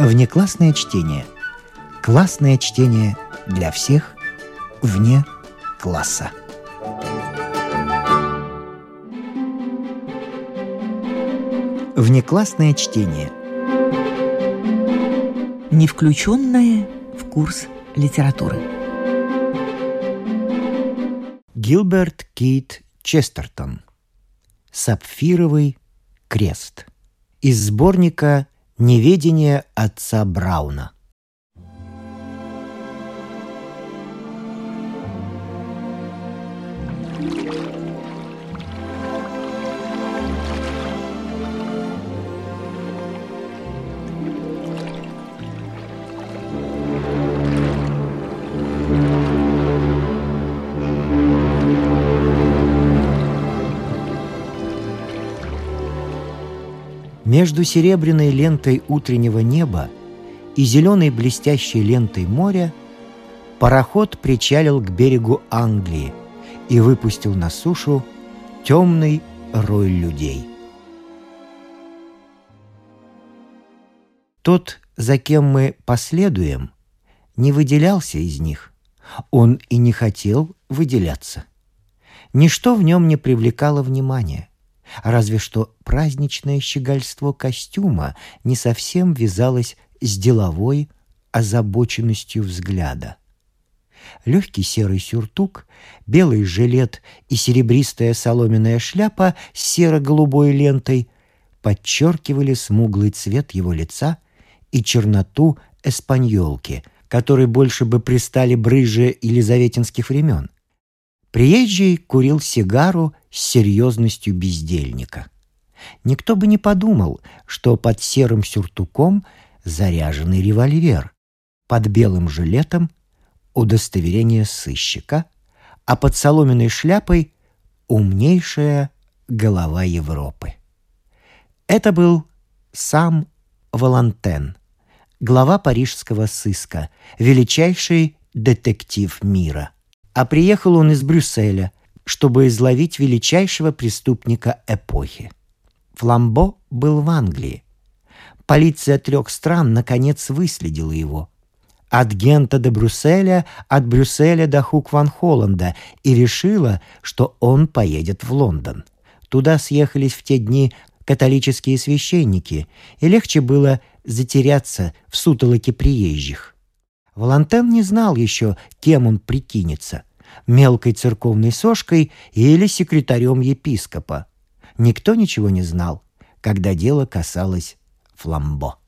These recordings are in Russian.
Внеклассное чтение. Классное чтение для всех вне класса. Внеклассное чтение. Не включенное в курс литературы. Гилберт Кейт Честертон. Сапфировый крест. Из сборника «Неведение отца Брауна». Между серебряной лентой утреннего неба и зеленой блестящей лентой моря пароход причалил к берегу Англии и выпустил на сушу темный рой людей. Тот, за кем мы последуем, не выделялся из них. Он и не хотел выделяться. Ничто в нем не привлекало внимания. Разве что праздничное щегольство костюма не совсем вязалось с деловой озабоченностью взгляда. Легкий серый сюртук, белый жилет и серебристая соломенная шляпа с серо-голубой лентой подчеркивали смуглый цвет его лица и черноту эспаньолки, которой больше бы пристали брыжи елизаветинских времен. Приезжий курил сигару с серьезностью бездельника. Никто бы не подумал, что под серым сюртуком заряженный револьвер, под белым жилетом удостоверение сыщика, а под соломенной шляпой умнейшая голова Европы. Это был сам Валантен, глава парижского сыска, величайший детектив мира. А приехал он из Брюсселя, чтобы изловить величайшего преступника эпохи. Фламбо был в Англии. Полиция трех стран наконец выследила его. От Гента до Брюсселя, от Брюсселя до Хук-Ван-Холланда и решила, что он поедет в Лондон. Туда съехались в те дни католические священники, и легче было затеряться в сутолоке приезжих. Валантен не знал еще, кем он прикинется — мелкой церковной сошкой или секретарем епископа. Никто ничего не знал, когда дело касалось фламбо.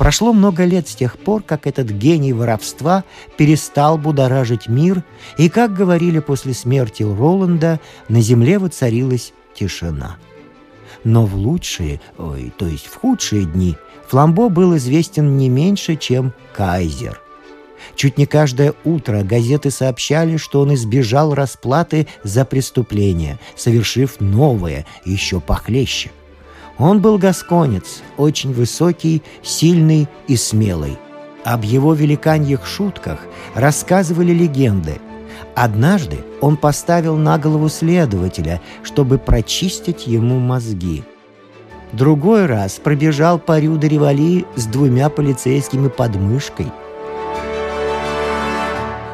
Прошло много лет с тех пор, как этот гений воровства перестал будоражить мир, и, как говорили после смерти Роланда, на земле воцарилась тишина. Но в лучшие, ой, то есть в худшие дни, Фламбо был известен не меньше, чем Кайзер. Чуть не каждое утро газеты сообщали, что он избежал расплаты за преступление, совершив новое, еще похлеще. Он был гасконец, очень высокий, сильный и смелый. Об его великаньих шутках рассказывали легенды. Однажды он поставил на голову следователя, чтобы прочистить ему мозги. Другой раз пробежал по Рю Ревали с двумя полицейскими подмышкой.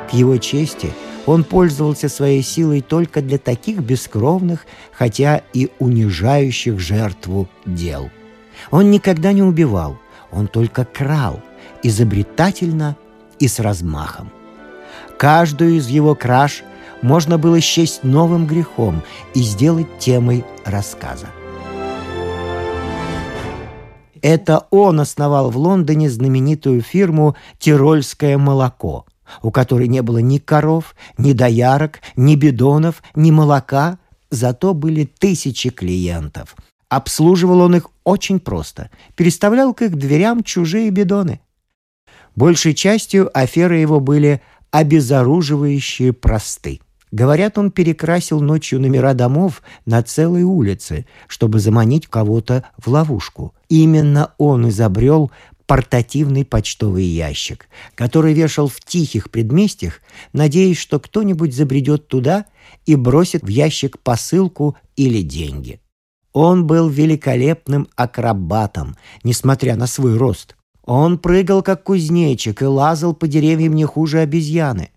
К его чести – он пользовался своей силой только для таких бескровных, хотя и унижающих жертву дел. Он никогда не убивал, он только крал, изобретательно и с размахом. Каждую из его краж можно было счесть новым грехом и сделать темой рассказа. Это он основал в Лондоне знаменитую фирму «Тирольское молоко», у которой не было ни коров, ни доярок, ни бидонов, ни молока, зато были тысячи клиентов. Обслуживал он их очень просто, переставлял к их дверям чужие бидоны. Большей частью аферы его были обезоруживающие просты. Говорят, он перекрасил ночью номера домов на целой улице, чтобы заманить кого-то в ловушку. Именно он изобрел портативный почтовый ящик, который вешал в тихих предместьях, надеясь, что кто-нибудь забредет туда и бросит в ящик посылку или деньги. Он был великолепным акробатом, несмотря на свой рост. Он прыгал, как кузнечик, и лазал по деревьям не хуже обезьяны.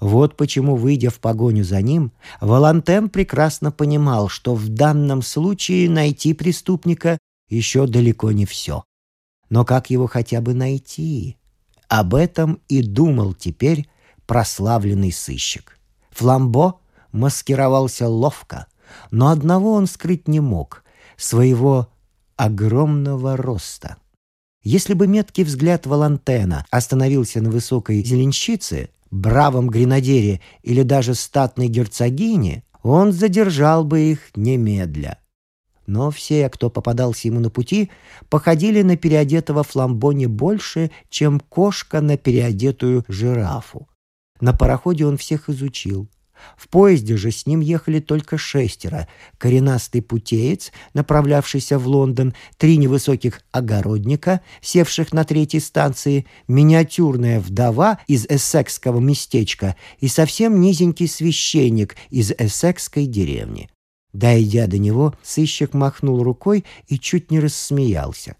Вот почему, выйдя в погоню за ним, Валантен прекрасно понимал, что в данном случае найти преступника еще далеко не все. Но как его хотя бы найти? Об этом и думал теперь прославленный сыщик. Фламбо маскировался ловко, но одного он скрыть не мог — своего огромного роста. Если бы меткий взгляд Валантена остановился на высокой зеленщице, бравом гренадере или даже статной герцогине, он задержал бы их немедля. Но все, кто попадался ему на пути, походили на переодетого фламбо не больше, чем кошка на переодетую жирафу. На пароходе он всех изучил. В поезде же с ним ехали только шестеро. Коренастый путеец, направлявшийся в Лондон, три невысоких огородника, севших на третьей станции, миниатюрная вдова из эссекского местечка и совсем низенький священник из эссекской деревни. Дойдя до него, сыщик махнул рукой и чуть не рассмеялся.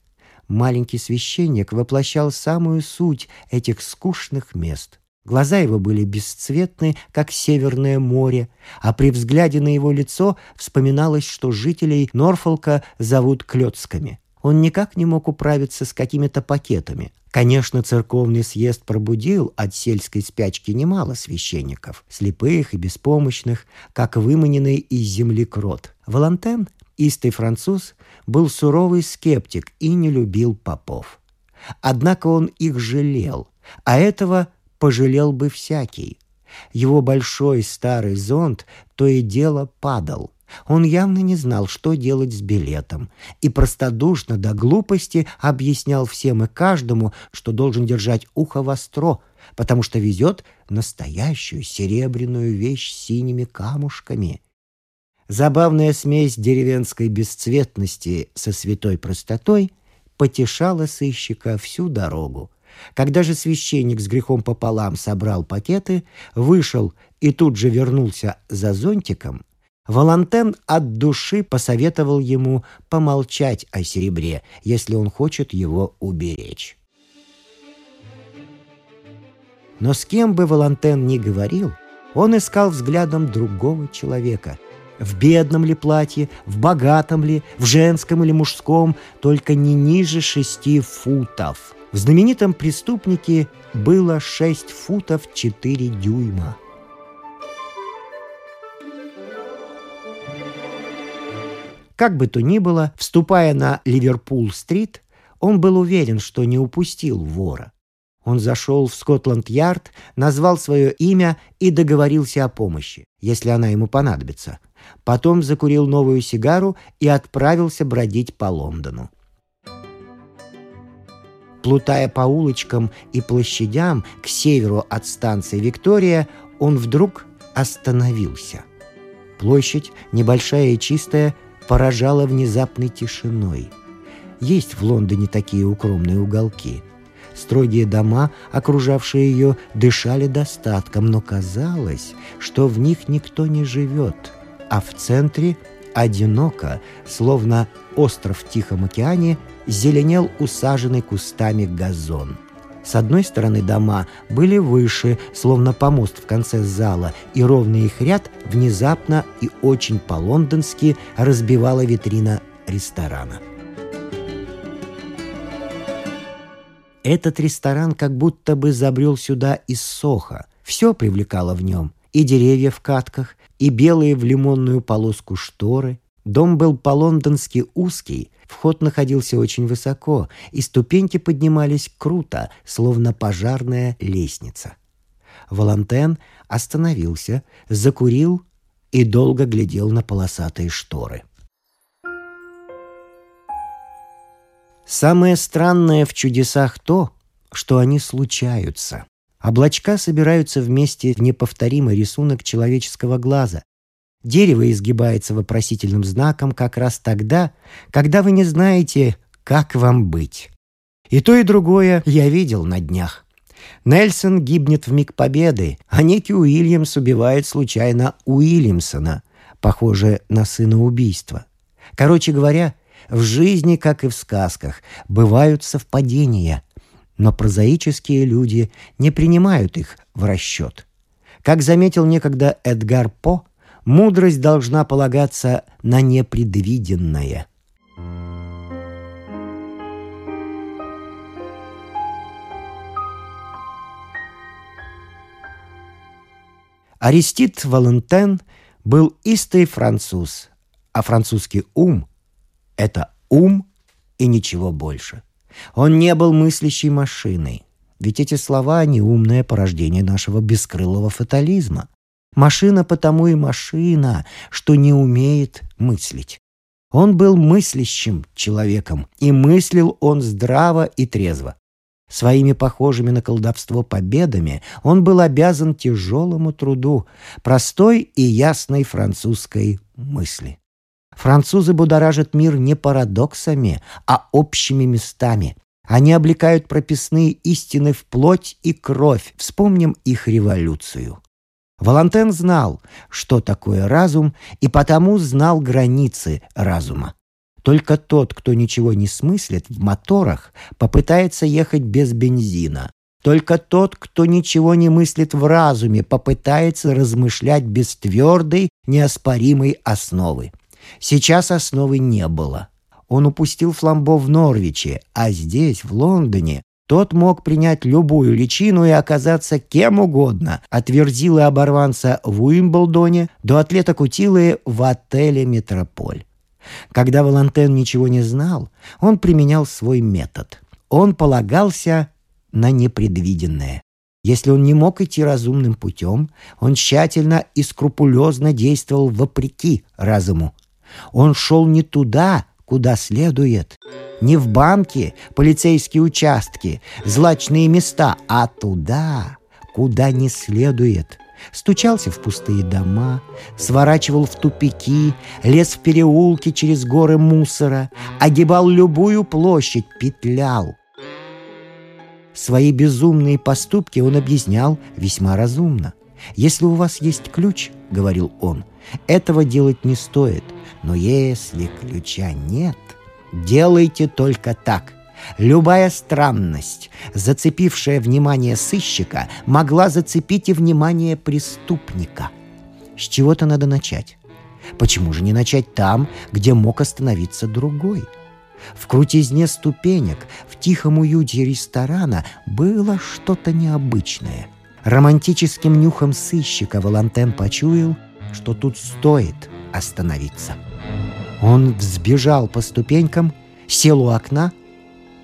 Маленький священник воплощал самую суть этих скучных мест. Глаза его были бесцветны, как северное море, а при взгляде на его лицо вспоминалось, что жителей Норфолка зовут клёцками. Он никак не мог управиться с какими-то пакетами. Конечно, церковный съезд пробудил от сельской спячки немало священников, слепых и беспомощных, как выманенный из земли крот. Валантен, истый француз, был суровый скептик и не любил попов. Однако он их жалел, а этого пожалел бы всякий. Его большой старый зонт то и дело падал. Он явно не знал, что делать с билетом, и простодушно до глупости объяснял всем и каждому, что должен держать ухо востро, потому что везет настоящую серебряную вещь с синими камушками. Забавная смесь деревенской бесцветности со святой простотой потешала сыщика всю дорогу. Когда же священник с грехом пополам собрал пакеты, вышел и тут же вернулся за зонтиком, Валантен от души посоветовал ему помолчать о серебре, если он хочет его уберечь. Но с кем бы Валантен ни говорил, он искал взглядом другого человека. В бедном ли платье, в богатом ли, в женском или мужском, только не ниже шести футов. В знаменитом преступнике было шесть футов четыре дюйма. Как бы то ни было, вступая на Ливерпул-стрит, он был уверен, что не упустил вора. Он зашел в Скотланд-Ярд, назвал свое имя и договорился о помощи, если она ему понадобится. Потом закурил новую сигару и отправился бродить по Лондону. Плутая по улочкам и площадям к северу от станции Виктория, он вдруг остановился. Площадь, небольшая и чистая, поражала внезапной тишиной. Есть в Лондоне такие укромные уголки. Строгие дома, окружавшие ее, дышали достатком, но казалось, что в них никто не живет, а в центре одиноко, словно остров в Тихом океане, зеленел усаженный кустами газон – с одной стороны дома были выше, словно помост в конце зала, и ровный их ряд внезапно и очень по-лондонски разбивала витрина ресторана. Этот ресторан как будто бы забрел сюда из Соха. Все привлекало в нем. И деревья в катках, и белые в лимонную полоску шторы. Дом был по-лондонски узкий, Вход находился очень высоко, и ступеньки поднимались круто, словно пожарная лестница. Волантен остановился, закурил и долго глядел на полосатые шторы. Самое странное в чудесах то, что они случаются. Облачка собираются вместе в неповторимый рисунок человеческого глаза, Дерево изгибается вопросительным знаком как раз тогда, когда вы не знаете, как вам быть. И то, и другое я видел на днях. Нельсон гибнет в миг победы, а некий Уильямс убивает случайно Уильямсона, похоже на сына убийства. Короче говоря, в жизни, как и в сказках, бывают совпадения, но прозаические люди не принимают их в расчет. Как заметил некогда Эдгар По, мудрость должна полагаться на непредвиденное. Арестит Валентен был истый француз, а французский ум — это ум и ничего больше. Он не был мыслящей машиной. Ведь эти слова — неумное порождение нашего бескрылого фатализма. Машина потому и машина, что не умеет мыслить. Он был мыслящим человеком, и мыслил он здраво и трезво. Своими похожими на колдовство победами он был обязан тяжелому труду, простой и ясной французской мысли. Французы будоражат мир не парадоксами, а общими местами. Они облекают прописные истины в плоть и кровь. Вспомним их революцию. Валантен знал, что такое разум, и потому знал границы разума. Только тот, кто ничего не смыслит в моторах, попытается ехать без бензина. Только тот, кто ничего не мыслит в разуме, попытается размышлять без твердой, неоспоримой основы. Сейчас основы не было. Он упустил фламбо в Норвиче, а здесь, в Лондоне, тот мог принять любую личину и оказаться кем угодно, от верзилы оборванца в Уимблдоне до атлета Кутилы в отеле «Метрополь». Когда Валантен ничего не знал, он применял свой метод. Он полагался на непредвиденное. Если он не мог идти разумным путем, он тщательно и скрупулезно действовал вопреки разуму. Он шел не туда, куда следует. Не в банки, полицейские участки, злачные места, а туда, куда не следует. Стучался в пустые дома, сворачивал в тупики, лез в переулки через горы мусора, огибал любую площадь, петлял. Свои безумные поступки он объяснял весьма разумно. «Если у вас есть ключ, — говорил он, — этого делать не стоит. Но если ключа нет, делайте только так. Любая странность, зацепившая внимание сыщика, могла зацепить и внимание преступника. С чего-то надо начать. Почему же не начать там, где мог остановиться другой? В крутизне ступенек, в тихом уюте ресторана было что-то необычное. Романтическим нюхом сыщика Валантен почуял, что тут стоит остановиться. Он взбежал по ступенькам, сел у окна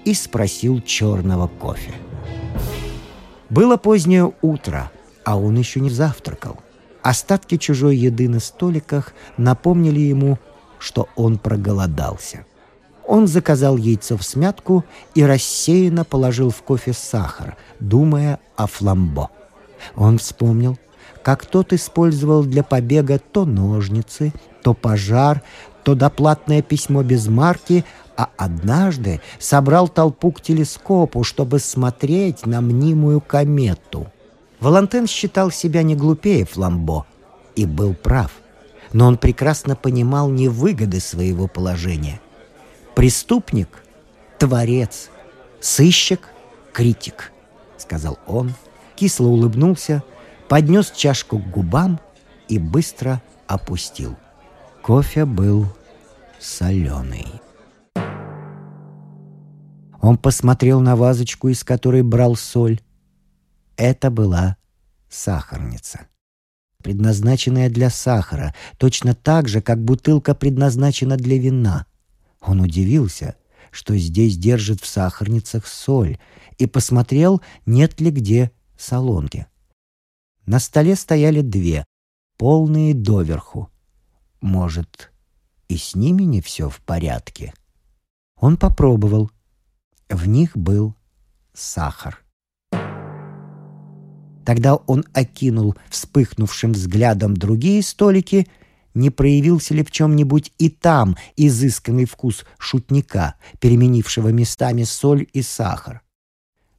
и спросил черного кофе. Было позднее утро, а он еще не завтракал. Остатки чужой еды на столиках напомнили ему, что он проголодался. Он заказал яйцо в смятку и рассеянно положил в кофе сахар, думая о фламбо. Он вспомнил, как тот использовал для побега то ножницы, то пожар, то доплатное письмо без марки, а однажды собрал толпу к телескопу, чтобы смотреть на мнимую комету. Валантен считал себя не глупее Фламбо и был прав. Но он прекрасно понимал невыгоды своего положения. Преступник — творец, сыщик — критик, — сказал он, кисло улыбнулся, поднес чашку к губам и быстро опустил. Кофе был соленый. Он посмотрел на вазочку, из которой брал соль. Это была сахарница, предназначенная для сахара, точно так же, как бутылка предназначена для вина. Он удивился, что здесь держит в сахарницах соль, и посмотрел, нет ли где солонки. На столе стояли две, полные доверху. Может, и с ними не все в порядке? Он попробовал. В них был сахар. Тогда он окинул вспыхнувшим взглядом другие столики не проявился ли в чем-нибудь и там изысканный вкус шутника, переменившего местами соль и сахар.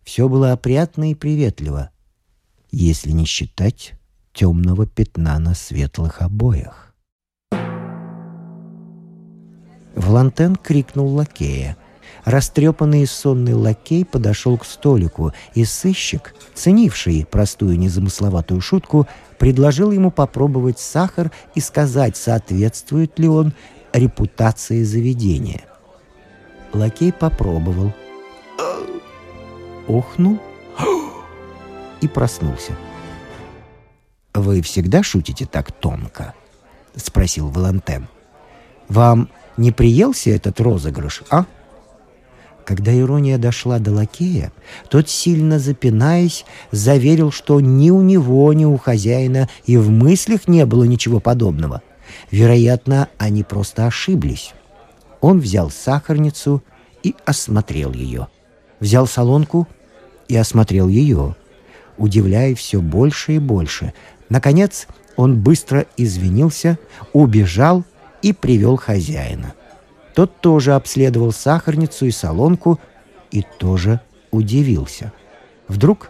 Все было опрятно и приветливо, если не считать темного пятна на светлых обоях. Влантен крикнул лакея. Растрепанный и сонный лакей подошел к столику, и сыщик, ценивший простую незамысловатую шутку, предложил ему попробовать сахар и сказать, соответствует ли он репутации заведения. Лакей попробовал, охнул и проснулся. «Вы всегда шутите так тонко?» — спросил Валентен. «Вам не приелся этот розыгрыш, а?» Когда ирония дошла до лакея, тот, сильно запинаясь, заверил, что ни у него, ни у хозяина и в мыслях не было ничего подобного. Вероятно, они просто ошиблись. Он взял сахарницу и осмотрел ее. Взял солонку и осмотрел ее, удивляя все больше и больше. Наконец, он быстро извинился, убежал и привел хозяина. Тот тоже обследовал сахарницу и солонку и тоже удивился. Вдруг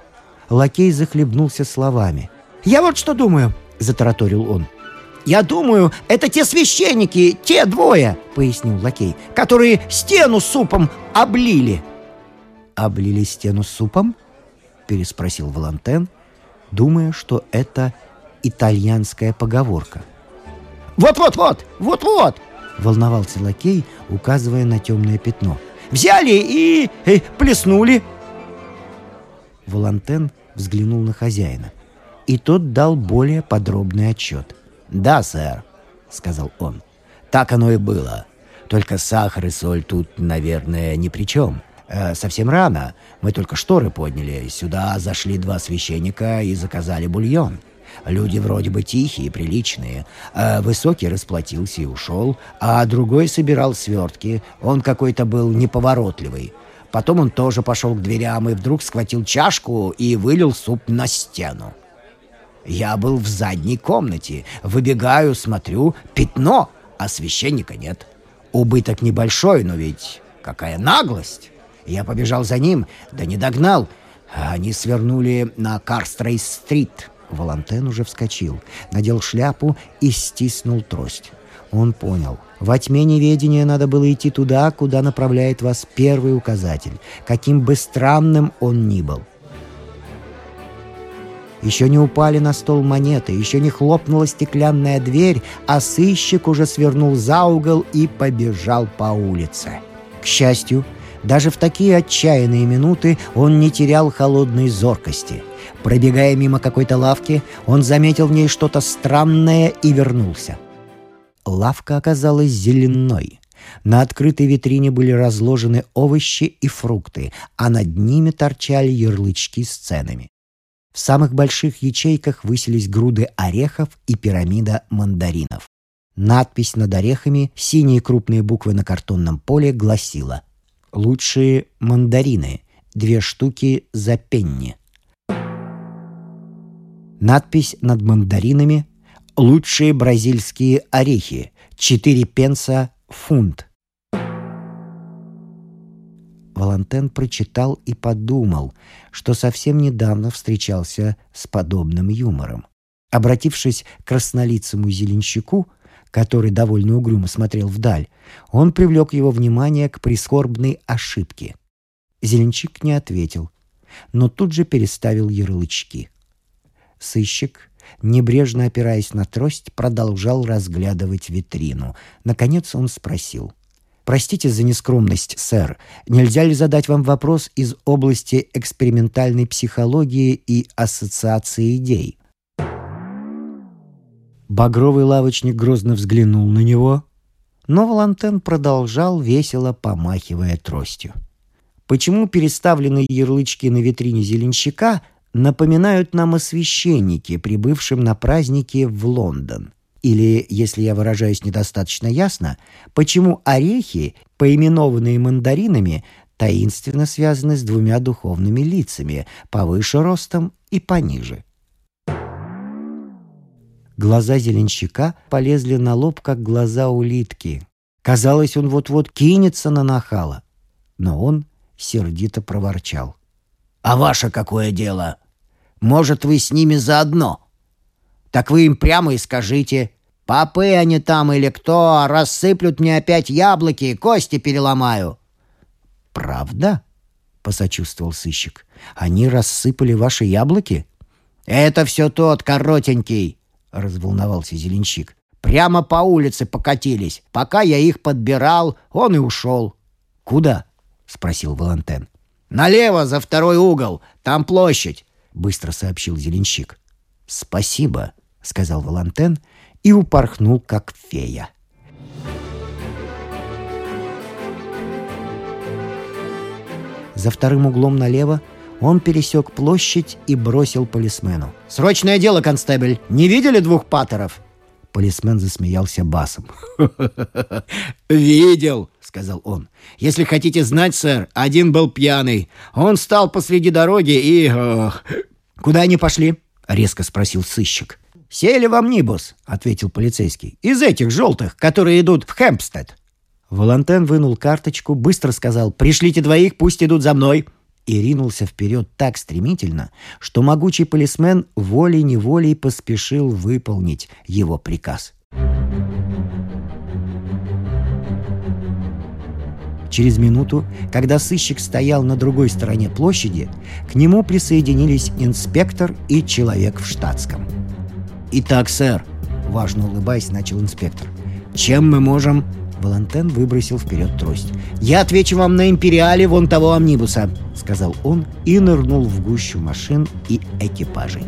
лакей захлебнулся словами. «Я вот что думаю!» — затараторил он. «Я думаю, это те священники, те двое!» — пояснил лакей, «которые стену супом облили!» «Облили стену супом?» — переспросил Валантен, думая, что это итальянская поговорка. «Вот-вот-вот! Вот-вот!» Волновался лакей, указывая на темное пятно. «Взяли и, и э, плеснули!» Волантен взглянул на хозяина, и тот дал более подробный отчет. «Да, сэр», — сказал он, — «так оно и было. Только сахар и соль тут, наверное, ни при чем. Э, совсем рано. Мы только шторы подняли. Сюда зашли два священника и заказали бульон. Люди вроде бы тихие, приличные. А высокий расплатился и ушел, а другой собирал свертки. Он какой-то был неповоротливый. Потом он тоже пошел к дверям и вдруг схватил чашку и вылил суп на стену. Я был в задней комнате. Выбегаю, смотрю, пятно, а священника нет. Убыток небольшой, но ведь какая наглость! Я побежал за ним, да не догнал. Они свернули на Карстрейс-стрит. Валантен уже вскочил, надел шляпу и стиснул трость. Он понял. Во тьме неведения надо было идти туда, куда направляет вас первый указатель, каким бы странным он ни был. Еще не упали на стол монеты, еще не хлопнула стеклянная дверь, а сыщик уже свернул за угол и побежал по улице. К счастью, даже в такие отчаянные минуты он не терял холодной зоркости. Пробегая мимо какой-то лавки, он заметил в ней что-то странное и вернулся. Лавка оказалась зеленой. На открытой витрине были разложены овощи и фрукты, а над ними торчали ярлычки с ценами. В самых больших ячейках высились груды орехов и пирамида мандаринов. Надпись над орехами, синие крупные буквы на картонном поле гласила «Лучшие мандарины. Две штуки за пенни». Надпись над мандаринами «Лучшие бразильские орехи. 4 пенса фунт». Валантен прочитал и подумал, что совсем недавно встречался с подобным юмором. Обратившись к краснолицому зеленщику, который довольно угрюмо смотрел вдаль, он привлек его внимание к прискорбной ошибке. Зеленщик не ответил, но тут же переставил ярлычки — Сыщик, небрежно опираясь на трость, продолжал разглядывать витрину. Наконец он спросил. «Простите за нескромность, сэр. Нельзя ли задать вам вопрос из области экспериментальной психологии и ассоциации идей?» Багровый лавочник грозно взглянул на него, но Валантен продолжал, весело помахивая тростью. Почему переставленные ярлычки на витрине зеленщика напоминают нам о священнике, прибывшем на праздники в Лондон. Или, если я выражаюсь недостаточно ясно, почему орехи, поименованные мандаринами, таинственно связаны с двумя духовными лицами, повыше ростом и пониже. Глаза зеленщика полезли на лоб, как глаза улитки. Казалось, он вот-вот кинется на нахала. Но он сердито проворчал. «А ваше какое дело? Может, вы с ними заодно? Так вы им прямо и скажите. Попы они там или кто, рассыплют мне опять яблоки и кости переломаю». «Правда?» — посочувствовал сыщик. «Они рассыпали ваши яблоки?» «Это все тот коротенький», — разволновался зеленщик. «Прямо по улице покатились. Пока я их подбирал, он и ушел». «Куда?» — спросил Валентен. «Налево, за второй угол. Там площадь», — быстро сообщил зеленщик. «Спасибо», — сказал Валентен и упорхнул, как фея. За вторым углом налево он пересек площадь и бросил полисмену. «Срочное дело, констебль! Не видели двух паттеров?» Полисмен засмеялся басом. «Видел», — сказал он. «Если хотите знать, сэр, один был пьяный. Он стал посреди дороги и... Ох. Куда они пошли?» — резко спросил сыщик. «Сели в амнибус», — ответил полицейский. «Из этих желтых, которые идут в Хэмпстед». Валентен вынул карточку, быстро сказал «Пришлите двоих, пусть идут за мной» и ринулся вперед так стремительно, что могучий полисмен волей-неволей поспешил выполнить его приказ. Через минуту, когда сыщик стоял на другой стороне площади, к нему присоединились инспектор и человек в штатском. «Итак, сэр», — важно улыбаясь, начал инспектор, — «чем мы можем Валентен выбросил вперед трость. «Я отвечу вам на империале вон того амнибуса», — сказал он и нырнул в гущу машин и экипажей.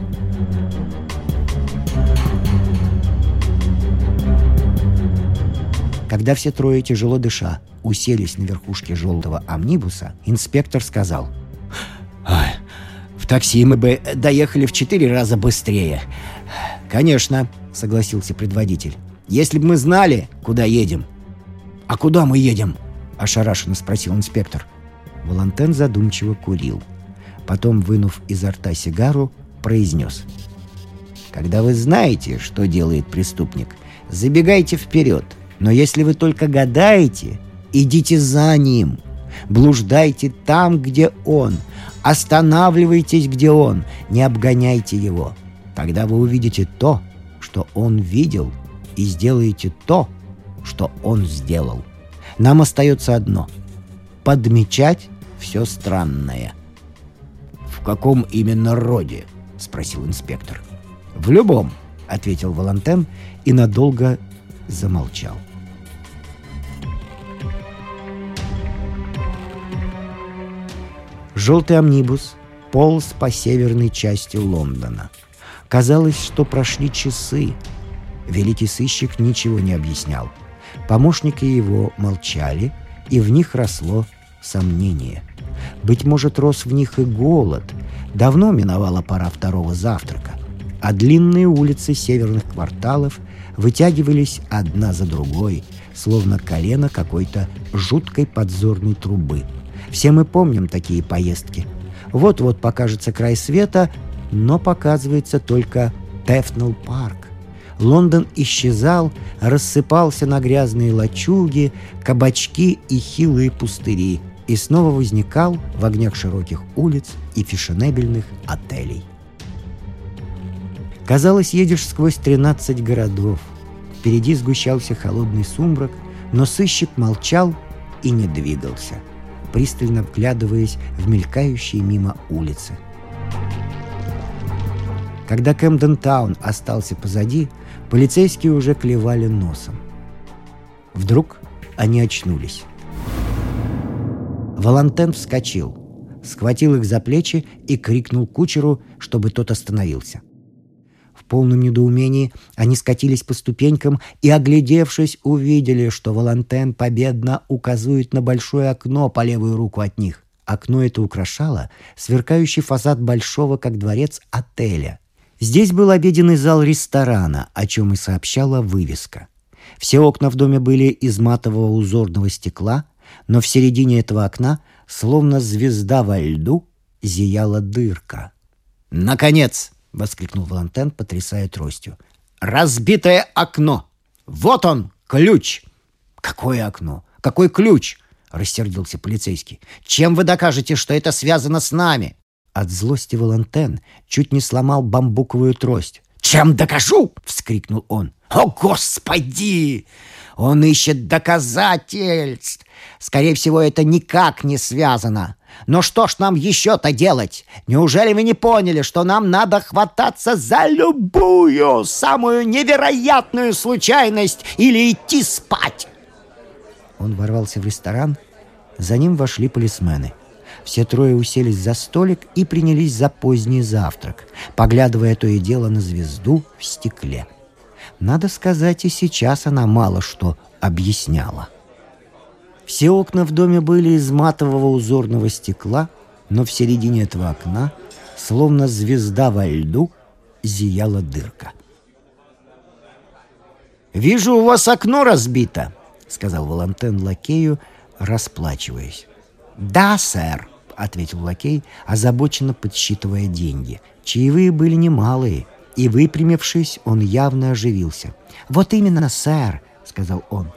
Когда все трое, тяжело дыша, уселись на верхушке желтого амнибуса, инспектор сказал «В такси мы бы доехали в четыре раза быстрее». «Конечно», — согласился предводитель. «Если бы мы знали, куда едем, «А куда мы едем?» – ошарашенно спросил инспектор. Волантен задумчиво курил. Потом, вынув изо рта сигару, произнес. «Когда вы знаете, что делает преступник, забегайте вперед. Но если вы только гадаете, идите за ним. Блуждайте там, где он. Останавливайтесь, где он. Не обгоняйте его. Тогда вы увидите то, что он видел, и сделаете то, что он сделал. Нам остается одно — подмечать все странное. «В каком именно роде?» — спросил инспектор. «В любом», — ответил Валантен и надолго замолчал. Желтый амнибус полз по северной части Лондона. Казалось, что прошли часы. Великий сыщик ничего не объяснял — Помощники его молчали, и в них росло сомнение. Быть может, рос в них и голод. Давно миновала пора второго завтрака, а длинные улицы северных кварталов вытягивались одна за другой, словно колено какой-то жуткой подзорной трубы. Все мы помним такие поездки. Вот-вот покажется край света, но показывается только Тефнелл парк. Лондон исчезал, рассыпался на грязные лачуги, кабачки и хилые пустыри и снова возникал в огнях широких улиц и фешенебельных отелей. Казалось, едешь сквозь 13 городов. Впереди сгущался холодный сумрак, но сыщик молчал и не двигался, пристально вглядываясь в мелькающие мимо улицы. Когда Кэмден-таун остался позади, Полицейские уже клевали носом. Вдруг они очнулись. Валантен вскочил, схватил их за плечи и крикнул кучеру, чтобы тот остановился. Полном недоумении они скатились по ступенькам и, оглядевшись, увидели, что Валантен победно указывает на большое окно по левую руку от них. Окно это украшало сверкающий фасад большого, как дворец, отеля. Здесь был обеденный зал ресторана, о чем и сообщала вывеска. Все окна в доме были из матового узорного стекла, но в середине этого окна, словно звезда во льду, зияла дырка. «Наконец!» — воскликнул Валентен, потрясая тростью. разбитое окно. Вот он, ключ. Какое окно? Какой ключ? Рассердился полицейский. Чем вы докажете, что это связано с нами? От злости Валентен чуть не сломал бамбуковую трость. «Чем докажу?» — вскрикнул он. «О, Господи! Он ищет доказательств! Скорее всего, это никак не связано. Но что ж нам еще-то делать? Неужели вы не поняли, что нам надо хвататься за любую самую невероятную случайность или идти спать?» Он ворвался в ресторан. За ним вошли полисмены. Все трое уселись за столик и принялись за поздний завтрак, поглядывая то и дело на звезду в стекле. Надо сказать, и сейчас она мало что объясняла. Все окна в доме были из матового узорного стекла, но в середине этого окна, словно звезда во льду, зияла дырка. «Вижу, у вас окно разбито», — сказал Валантен лакею, расплачиваясь. «Да, сэр», — ответил лакей, озабоченно подсчитывая деньги. Чаевые были немалые, и, выпрямившись, он явно оживился. «Вот именно, сэр», — сказал он.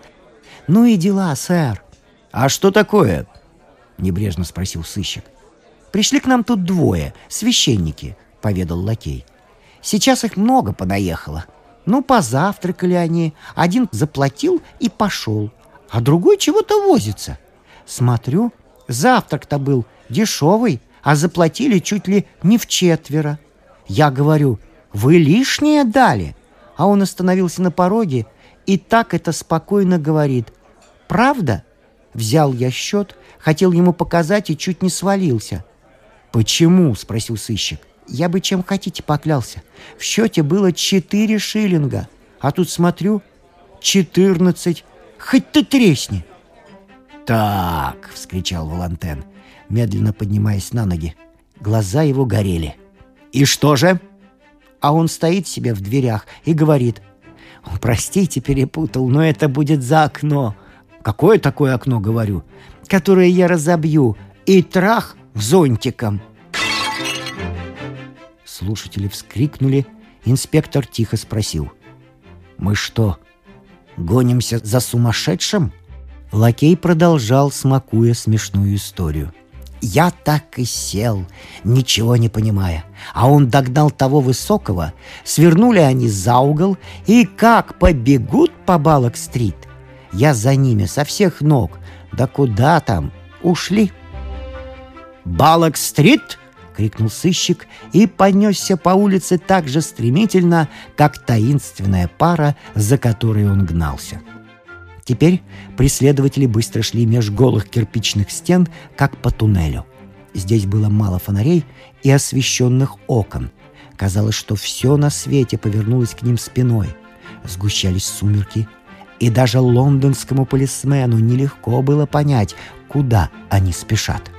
«Ну и дела, сэр». «А что такое?» — небрежно спросил сыщик. «Пришли к нам тут двое, священники», — поведал лакей. «Сейчас их много понаехало. Ну, позавтракали они. Один заплатил и пошел, а другой чего-то возится. Смотрю, завтрак-то был дешевый, а заплатили чуть ли не в четверо. Я говорю, вы лишнее дали? А он остановился на пороге и так это спокойно говорит. Правда? Взял я счет, хотел ему показать и чуть не свалился. «Почему?» — спросил сыщик. «Я бы чем хотите поклялся. В счете было четыре шиллинга, а тут смотрю — четырнадцать. Хоть ты тресни!» «Так!» — вскричал Волантен, медленно поднимаясь на ноги. Глаза его горели. «И что же?» А он стоит себе в дверях и говорит. «Простите, перепутал, но это будет за окно». «Какое такое окно, говорю?» «Которое я разобью. И трах зонтиком». Слушатели вскрикнули. Инспектор тихо спросил. «Мы что, гонимся за сумасшедшим?» Лакей продолжал, смакуя смешную историю. Я так и сел, ничего не понимая. А он догнал того высокого, свернули они за угол, и как побегут по Балок-стрит. Я за ними со всех ног. Да куда там? Ушли. «Балок-стрит!» — крикнул сыщик и понесся по улице так же стремительно, как таинственная пара, за которой он гнался. — Теперь преследователи быстро шли меж голых кирпичных стен, как по туннелю. Здесь было мало фонарей и освещенных окон. Казалось, что все на свете повернулось к ним спиной. Сгущались сумерки, и даже лондонскому полисмену нелегко было понять, куда они спешат.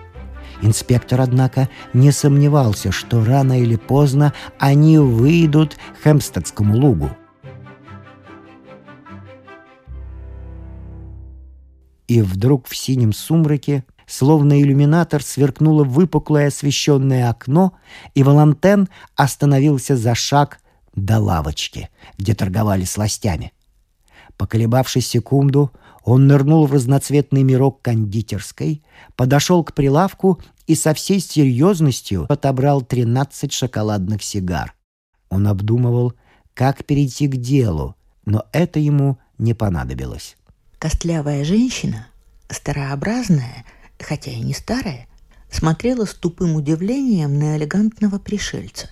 Инспектор, однако, не сомневался, что рано или поздно они выйдут к Хемстедскому лугу. И вдруг в синем сумраке, словно иллюминатор, сверкнуло выпуклое освещенное окно, и Валантен остановился за шаг до лавочки, где торговали сластями. Поколебавшись секунду, он нырнул в разноцветный мирок кондитерской, подошел к прилавку и со всей серьезностью отобрал 13 шоколадных сигар. Он обдумывал, как перейти к делу, но это ему не понадобилось. Костлявая женщина, старообразная, хотя и не старая, смотрела с тупым удивлением на элегантного пришельца.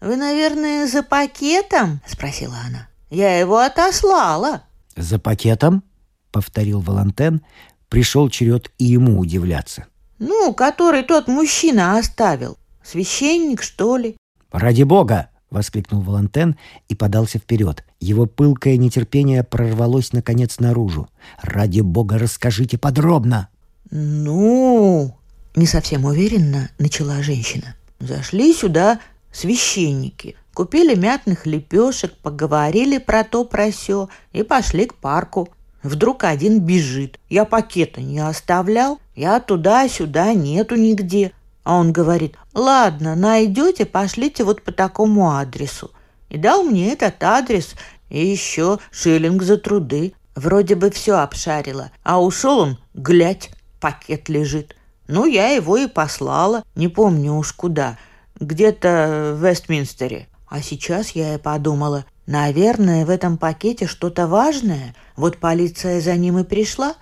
«Вы, наверное, за пакетом?» — спросила она. «Я его отослала». «За пакетом?» — повторил Валантен. Пришел черед и ему удивляться. «Ну, который тот мужчина оставил. Священник, что ли?» «Ради бога!» — воскликнул Валантен и подался вперед. Его пылкое нетерпение прорвалось, наконец, наружу. «Ради бога, расскажите подробно!» «Ну...» — не совсем уверенно начала женщина. «Зашли сюда священники, купили мятных лепешек, поговорили про то, про сё и пошли к парку. Вдруг один бежит. Я пакета не оставлял, я туда-сюда нету нигде. А он говорит, ладно, найдете, пошлите вот по такому адресу. и дал мне этот адрес и еще шиллинг за труды. Вроде бы все обшарила, а ушел он, глядь, пакет лежит. Ну, я его и послала, не помню уж куда, где-то в Вестминстере. А сейчас я и подумала, наверное, в этом пакете что-то важное. Вот полиция за ним и пришла.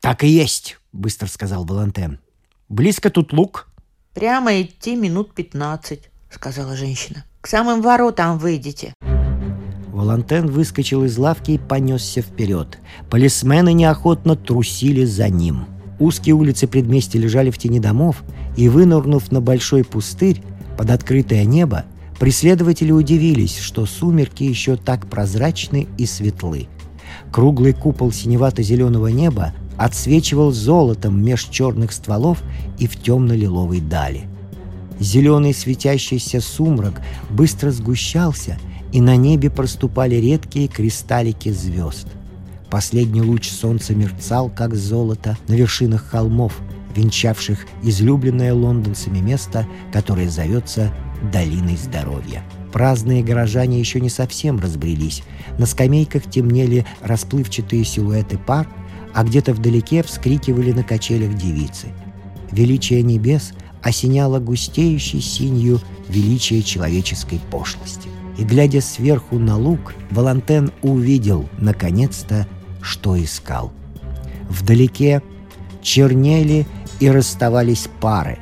«Так и есть», — быстро сказал Валентен. «Близко тут лук». «Прямо идти минут пятнадцать», — сказала женщина. «К самым воротам выйдете». Валентен выскочил из лавки и понесся вперед. Полисмены неохотно трусили за ним. Узкие улицы предместья лежали в тени домов, и, вынырнув на большой пустырь под открытое небо, преследователи удивились, что сумерки еще так прозрачны и светлы. Круглый купол синевато-зеленого неба отсвечивал золотом меж черных стволов и в темно-лиловой дали. Зеленый светящийся сумрак быстро сгущался, и на небе проступали редкие кристаллики звезд. Последний луч солнца мерцал, как золото, на вершинах холмов, венчавших излюбленное лондонцами место, которое зовется «Долиной здоровья». Праздные горожане еще не совсем разбрелись. На скамейках темнели расплывчатые силуэты пар, а где-то вдалеке вскрикивали на качелях девицы. Величие небес осеняло густеющей синью величие человеческой пошлости. И, глядя сверху на луг, Валантен увидел, наконец-то, что искал. Вдалеке чернели и расставались пары.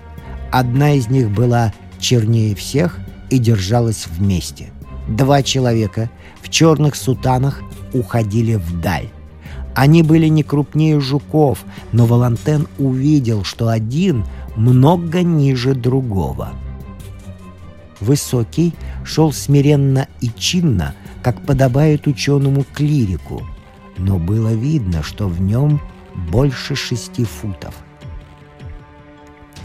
Одна из них была чернее всех и держалась вместе. Два человека в черных сутанах уходили вдаль. Они были не крупнее жуков, но Валантен увидел, что один много ниже другого. Высокий шел смиренно и чинно, как подобает ученому-клирику, но было видно, что в нем больше шести футов.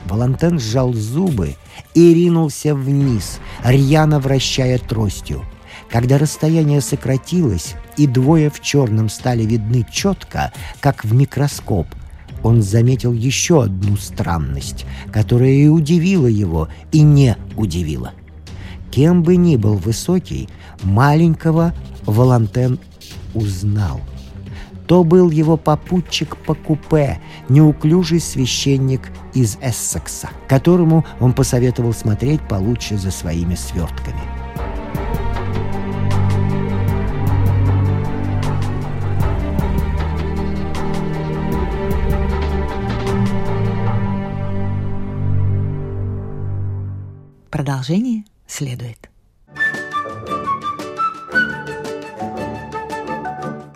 Валантен сжал зубы и ринулся вниз, рьяно вращая тростью. Когда расстояние сократилось, и двое в черном стали видны четко, как в микроскоп, он заметил еще одну странность, которая и удивила его, и не удивила. Кем бы ни был высокий, маленького Валантен узнал. То был его попутчик по купе, неуклюжий священник из Эссекса, которому он посоветовал смотреть получше за своими свертками. Продолжение следует.